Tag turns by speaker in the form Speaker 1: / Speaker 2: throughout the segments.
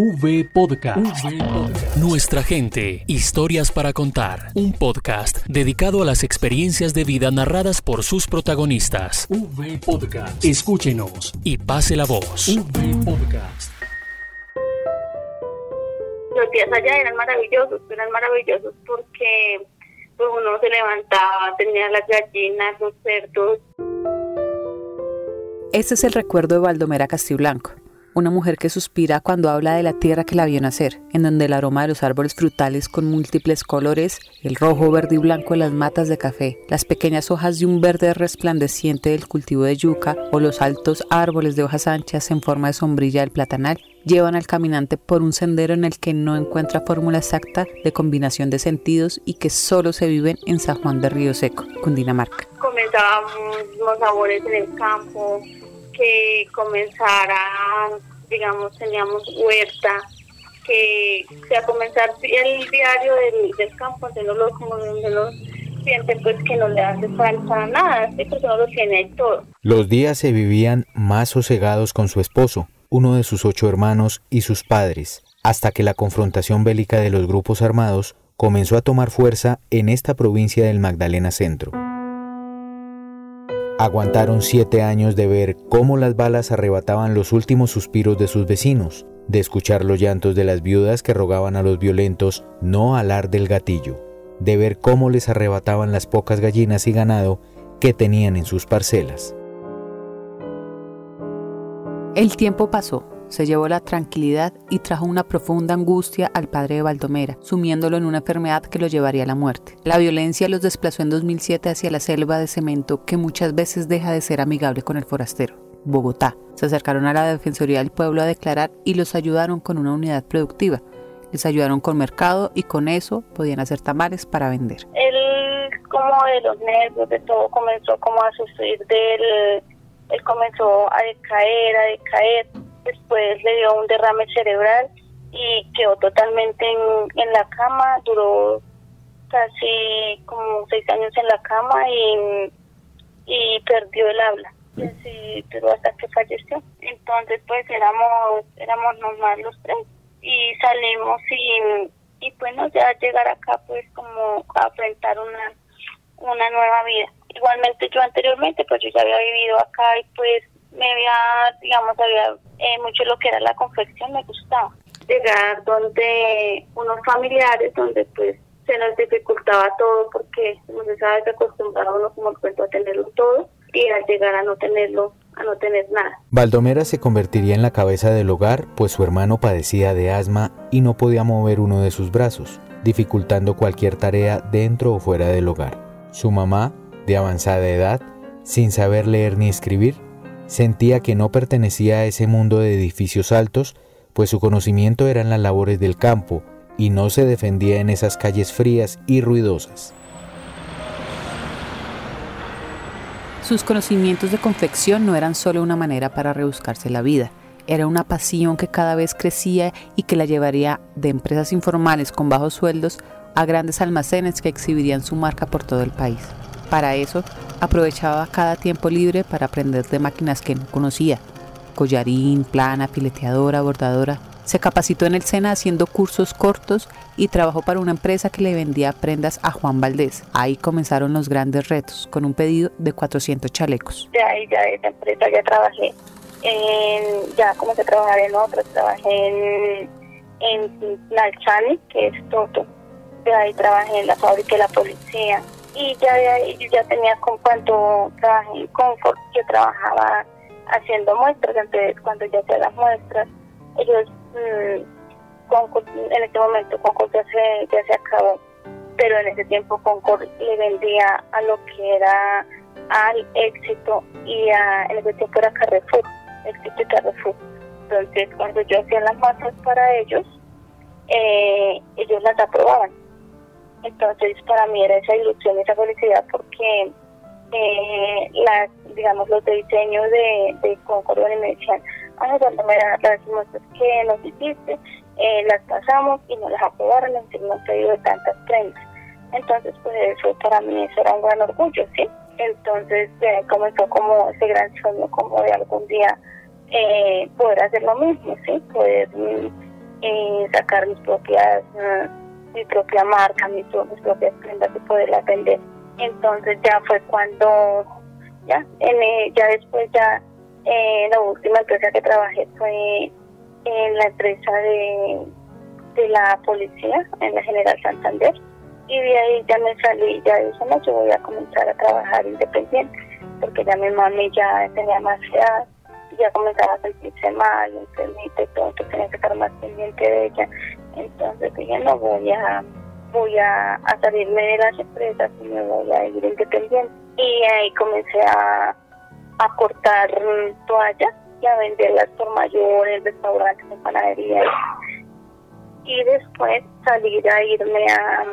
Speaker 1: V Podcast. Nuestra gente, historias para contar. Un podcast dedicado a las experiencias de vida narradas por sus protagonistas. V Podcast. Escúchenos y pase la voz. V Podcast.
Speaker 2: Los días allá eran maravillosos, eran maravillosos porque pues, uno se levantaba, tenía las gallinas, los cerdos.
Speaker 3: Este es el recuerdo de Valdomera Castiblanco una mujer que suspira cuando habla de la tierra que la vio nacer, en donde el aroma de los árboles frutales con múltiples colores, el rojo, verde y blanco de las matas de café, las pequeñas hojas de un verde resplandeciente del cultivo de yuca o los altos árboles de hojas anchas en forma de sombrilla del platanal, llevan al caminante por un sendero en el que no encuentra fórmula exacta de combinación de sentidos y que solo se viven en San Juan de Río Seco, Cundinamarca.
Speaker 2: Comenzábamos los sabores en el campo, que comenzara, digamos, teníamos huerta, que a comenzar el diario del, campo, de los, como de los sienten pues que no le hace falta nada, ¿sí? porque no lo tiene todo.
Speaker 4: Los días se vivían más sosegados con su esposo, uno de sus ocho hermanos y sus padres, hasta que la confrontación bélica de los grupos armados comenzó a tomar fuerza en esta provincia del Magdalena Centro. Aguantaron siete años de ver cómo las balas arrebataban los últimos suspiros de sus vecinos, de escuchar los llantos de las viudas que rogaban a los violentos no alar del gatillo, de ver cómo les arrebataban las pocas gallinas y ganado que tenían en sus parcelas.
Speaker 3: El tiempo pasó se llevó la tranquilidad y trajo una profunda angustia al padre de Baldomera, sumiéndolo en una enfermedad que lo llevaría a la muerte. La violencia los desplazó en 2007 hacia la selva de cemento que muchas veces deja de ser amigable con el forastero. Bogotá. Se acercaron a la Defensoría del Pueblo a declarar y los ayudaron con una unidad productiva. Les ayudaron con mercado y con eso podían hacer tamales para vender.
Speaker 2: Él, como de los nervios, de todo, comenzó como a sufrir. Él comenzó a decaer, a decaer después le dio un derrame cerebral y quedó totalmente en, la cama, duró casi como seis años en la cama y, y perdió el habla. Y así duró hasta que falleció. Entonces pues éramos, éramos normal los tres y salimos y, y bueno, ya llegar acá pues como a enfrentar una, una nueva vida. Igualmente yo anteriormente pues yo ya había vivido acá y pues me había, digamos, había eh, mucho lo que era la confección, me gustaba. Llegar donde unos familiares, donde pues se nos dificultaba todo porque como se sabe que acostumbraba uno como el cuento a tenerlo todo y al llegar a no tenerlo a no tener nada.
Speaker 4: Baldomera se convertiría en la cabeza del hogar, pues su hermano padecía de asma y no podía mover uno de sus brazos, dificultando cualquier tarea dentro o fuera del hogar. Su mamá, de avanzada edad, sin saber leer ni escribir, Sentía que no pertenecía a ese mundo de edificios altos, pues su conocimiento era en las labores del campo y no se defendía en esas calles frías y ruidosas.
Speaker 3: Sus conocimientos de confección no eran solo una manera para rebuscarse la vida, era una pasión que cada vez crecía y que la llevaría de empresas informales con bajos sueldos a grandes almacenes que exhibirían su marca por todo el país. Para eso, aprovechaba cada tiempo libre para aprender de máquinas que no conocía. Collarín, plana, pileteadora, bordadora. Se capacitó en el SENA haciendo cursos cortos y trabajó para una empresa que le vendía prendas a Juan Valdés. Ahí comenzaron los grandes retos, con un pedido de 400 chalecos.
Speaker 2: Ahí, ya de esa empresa ya trabajé. En, ya comencé a trabajar en otras, trabajé en, en Nalchani, que es Toto. De ahí trabajé en la fábrica de la policía y ya ya tenía con cuanto trabajé en Comfort, yo trabajaba haciendo muestras, entonces cuando ya hacía las muestras, ellos mmm, en este momento Concord ya se, ya se acabó, pero en ese tiempo Concord le vendía a lo que era al éxito y a, en ese tiempo era Carrefour, éxito y Carrefour. Entonces cuando yo hacía las muestras para ellos, eh, ellos las aprobaban entonces, para mí era esa ilusión, esa felicidad, porque eh, las, digamos, los de diseño de, de Concord me decían, ah, cuando me las muestras que nos hiciste, eh, las pasamos y nos las aprobaron, entonces no pedido tantas prendas. Entonces, pues eso para mí eso era un gran orgullo, ¿sí? Entonces comenzó como ese gran sueño, como de algún día eh, poder hacer lo mismo, ¿sí? Poder mm, eh, sacar mis propias, mm, mi propia marca, mis, propias prendas y poderlas vender. Entonces ya fue cuando, ya, en, ya después ya, eh, la última empresa que trabajé fue en la empresa de, de la policía, en la General Santander. Y de ahí ya me salí, ya dije, no, yo voy a comenzar a trabajar independiente, porque ya mi mami ya tenía más edad, ya comenzaba a sentirse mal, enfermita y todo, entonces tenía que estar más pendiente de ella. Entonces dije, no voy a voy a, salirme de las empresas y me voy a ir independiente. Y ahí comencé a, a cortar toallas y a venderlas por mayor en restaurantes, panaderías. Y después salir a irme a,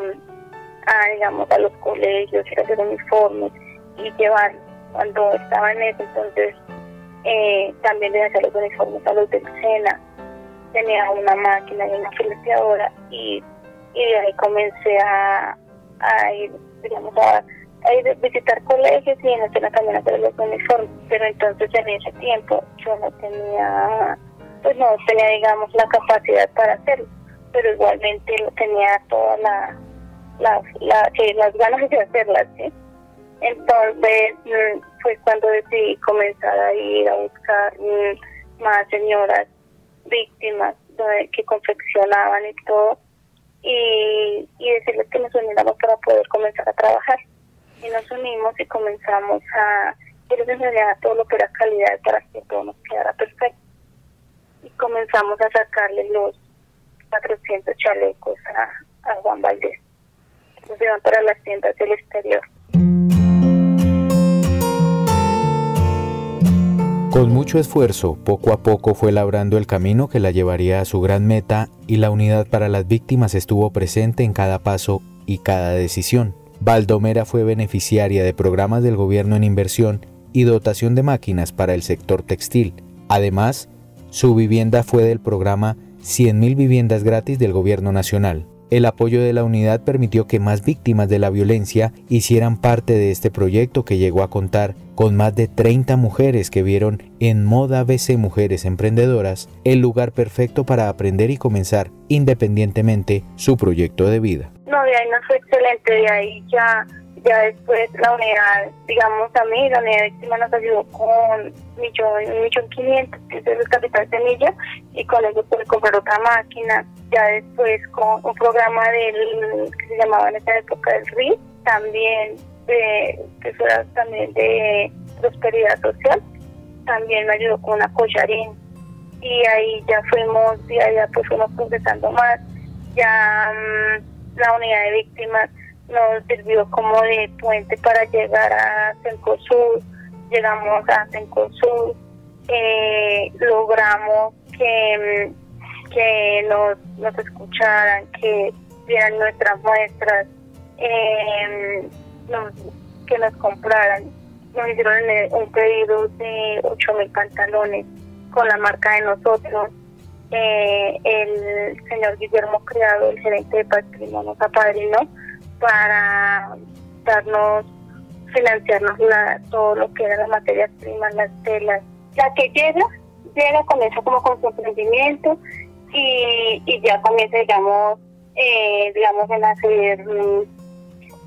Speaker 2: a digamos, a los colegios, a hacer uniformes y llevar. Cuando estaba en eso, entonces eh, también le hacía los uniformes a los de escena. Tenía una máquina y una fileteadora y, y de ahí comencé a, a ir, digamos, a ir a visitar colegios y en la escena también los uniformes. Pero entonces en ese tiempo yo no tenía, pues no tenía, digamos, la capacidad para hacerlo. Pero igualmente tenía toda la, la, la, las ganas de hacerlas, ¿sí? Entonces mm, fue cuando decidí comenzar a ir a buscar mm, más señoras víctimas que confeccionaban y todo y, y decirles que nos uniéramos para poder comenzar a trabajar. Y nos unimos y comenzamos a, yo les todo lo que era calidad para que todo nos quedara perfecto. Y comenzamos a sacarle los 400 chalecos a, Juan Valdés. Nos llevan para las tiendas del exterior.
Speaker 4: Con mucho esfuerzo, poco a poco fue labrando el camino que la llevaría a su gran meta y la unidad para las víctimas estuvo presente en cada paso y cada decisión. Baldomera fue beneficiaria de programas del gobierno en inversión y dotación de máquinas para el sector textil. Además, su vivienda fue del programa 100.000 viviendas gratis del gobierno nacional. El apoyo de la unidad permitió que más víctimas de la violencia hicieran parte de este proyecto que llegó a contar con más de 30 mujeres que vieron en Moda BC Mujeres Emprendedoras el lugar perfecto para aprender y comenzar independientemente su proyecto de vida.
Speaker 2: No, de ahí no fue excelente, de ahí ya ya después la unidad, digamos a mí, la unidad de víctima nos ayudó con millón, millón quinientos, que es el capital semilla, y con eso pude comprar otra máquina. Ya después con un programa del que se llamaba en esa época del RI, también de, que fuera también de prosperidad social, también me ayudó con una collarín. Y ahí ya fuimos, y allá pues fuimos procesando más, ya mm, la unidad de víctimas nos sirvió como de puente para llegar a Cencosud, llegamos a Cencosud, eh, logramos que, que nos, nos escucharan, que vieran nuestras muestras, eh, que nos compraran. Nos hicieron un pedido de 8 mil pantalones con la marca de nosotros. Eh, el señor Guillermo Criado, el gerente de patrimonio, apadrinó para darnos, financiarnos la, todo lo que era las materias primas, las telas. La que llega, llega, comienza como con su emprendimiento y, y ya comienza, digamos, eh, digamos, en hacer mm,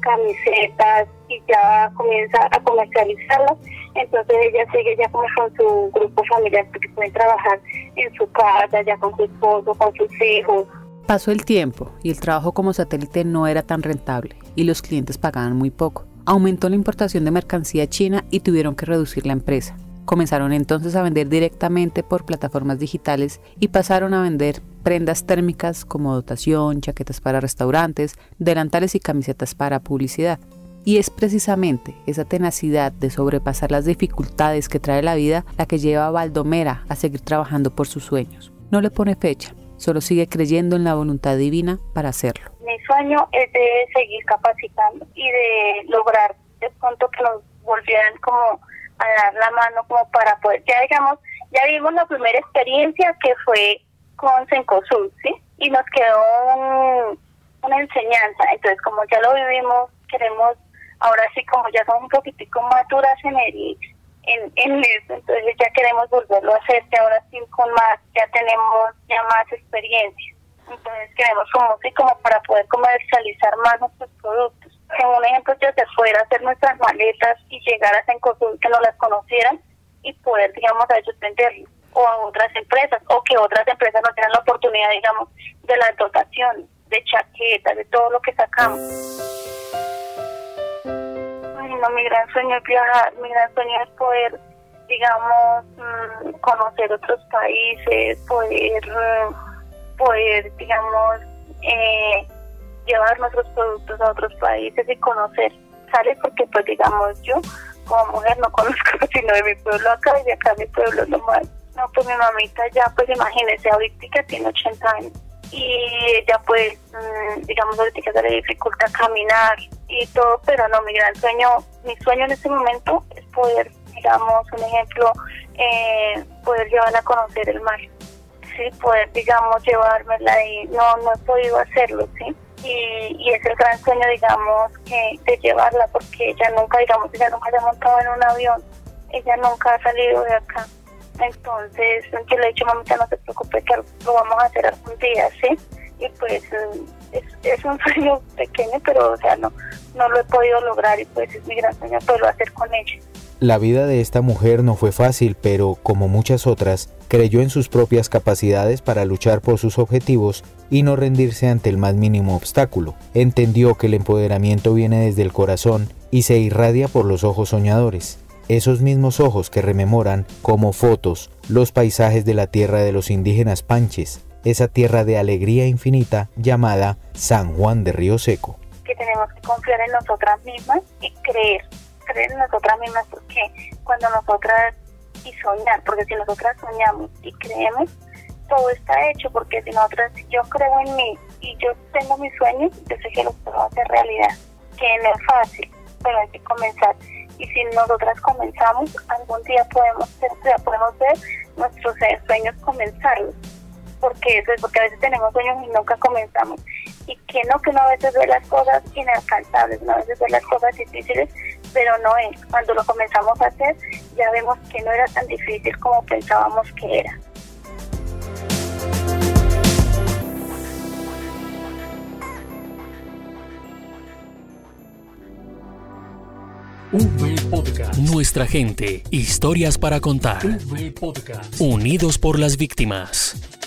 Speaker 2: camisetas y ya comienza a comercializarlas. Entonces ella sigue ya como con su grupo familiar porque pueden trabajar en su casa, ya con su esposo, con sus hijos,
Speaker 3: Pasó el tiempo y el trabajo como satélite no era tan rentable y los clientes pagaban muy poco. Aumentó la importación de mercancía china y tuvieron que reducir la empresa. Comenzaron entonces a vender directamente por plataformas digitales y pasaron a vender prendas térmicas como dotación, chaquetas para restaurantes, delantales y camisetas para publicidad. Y es precisamente esa tenacidad de sobrepasar las dificultades que trae la vida la que lleva a Baldomera a seguir trabajando por sus sueños. No le pone fecha, Solo sigue creyendo en la voluntad divina para hacerlo.
Speaker 2: Mi sueño es de seguir capacitando y de lograr de pronto que nos volvieran como a dar la mano como para poder, ya digamos, ya vimos la primera experiencia que fue con Sencosud, ¿sí? Y nos quedó una enseñanza. Entonces, como ya lo vivimos, queremos, ahora sí, como ya somos un poquitico maturas en el, en, en eso, entonces ya queremos volverlo a hacer, que ahora sí con más, ya tenemos ya más experiencia. Entonces queremos como sí, como para poder comercializar más nuestros productos. Como un ejemplo, ya se fuera hacer nuestras maletas y llegar a Sencosud que no las conocieran y poder, digamos, a ellos venderlo o a otras empresas o que otras empresas no tengan la oportunidad, digamos, de las dotaciones, de chaquetas, de todo lo que sacamos. Ay, no, mi gran sueño es viajar, mi gran sueño es poder, digamos, mm, conocer otros países, poder, mm, poder, digamos, eh, llevar nuestros productos a otros países y conocer, ¿sale? Porque, pues, digamos, yo como mujer no conozco sino de mi pueblo acá y de acá mi pueblo nomás. No, pues mi mamita ya, pues imagínese, ahorita tiene 80 años y ella pues, mm, digamos, ahorita se le dificulta caminar y todo, pero no, mi gran sueño, mi sueño en este momento es poder, digamos, un ejemplo, eh, poder llevarla a conocer el mar, sí, poder, digamos, llevármela y no, no he podido hacerlo, sí. Y, y es el gran sueño, digamos, que de llevarla, porque ella nunca, digamos, ella nunca se ha montado en un avión, ella nunca ha salido de acá. Entonces, yo le he dicho, mamita, no se preocupe, que lo vamos a hacer algún día, ¿sí? Y pues es, es un sueño pequeño, pero, o sea, no, no lo he podido lograr y pues es mi gran sueño poderlo hacer con ella.
Speaker 4: La vida de esta mujer no fue fácil, pero como muchas otras, creyó en sus propias capacidades para luchar por sus objetivos y no rendirse ante el más mínimo obstáculo. Entendió que el empoderamiento viene desde el corazón y se irradia por los ojos soñadores esos mismos ojos que rememoran como fotos los paisajes de la tierra de los indígenas panches, esa tierra de alegría infinita llamada San Juan de Río Seco.
Speaker 2: Que tenemos que confiar en nosotras mismas y creer, creer en nosotras mismas porque cuando nosotras y soñar, porque si nosotras soñamos y creemos, todo está hecho, porque si nosotras, yo creo en mí y yo tengo mis sueños, yo sé que los puedo hacer realidad, que no es fácil, pero hay que comenzar y si nosotras comenzamos, algún día podemos, podemos ver nuestros sueños comenzarlos. Porque eso es porque a veces tenemos sueños y nunca comenzamos. Y que no, que uno a veces ve las cosas inalcanzables, a veces ve las cosas difíciles, pero no es. Cuando lo comenzamos a hacer, ya vemos que no era tan difícil como pensábamos que era.
Speaker 1: V Podcast. Nuestra gente, historias para contar. V Podcast. Unidos por las víctimas.